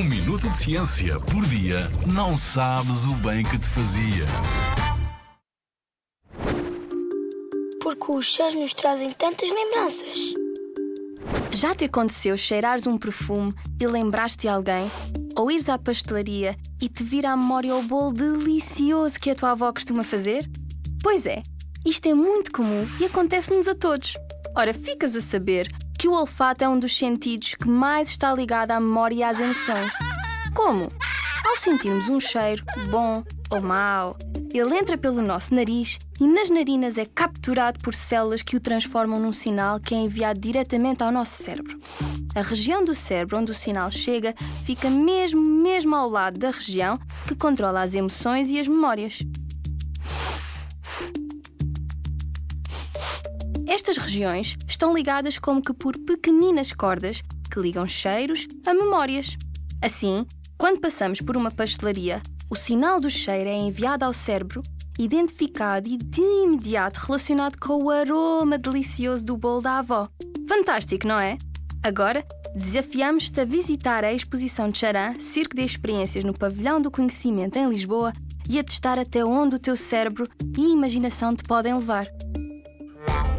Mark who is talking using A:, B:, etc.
A: Um minuto de ciência por dia não sabes o bem que te fazia.
B: Porque os cheiros nos trazem tantas lembranças.
C: Já te aconteceu cheirares um perfume e lembraste de alguém? Ou ires à pastelaria e te vir à memória o bolo delicioso que a tua avó costuma fazer? Pois é, isto é muito comum e acontece-nos a todos. Ora, ficas a saber que o olfato é um dos sentidos que mais está ligado à memória e às emoções. Como? Ao sentirmos um cheiro, bom ou mau, ele entra pelo nosso nariz e nas narinas é capturado por células que o transformam num sinal que é enviado diretamente ao nosso cérebro. A região do cérebro onde o sinal chega fica mesmo, mesmo ao lado da região que controla as emoções e as memórias. Estas regiões estão ligadas como que por pequeninas cordas que ligam cheiros a memórias. Assim, quando passamos por uma pastelaria, o sinal do cheiro é enviado ao cérebro, identificado e de imediato relacionado com o aroma delicioso do bolo da avó. Fantástico, não é? Agora, desafiamos-te a visitar a exposição de Charan, Circo de Experiências no Pavilhão do Conhecimento em Lisboa e a testar até onde o teu cérebro e imaginação te podem levar.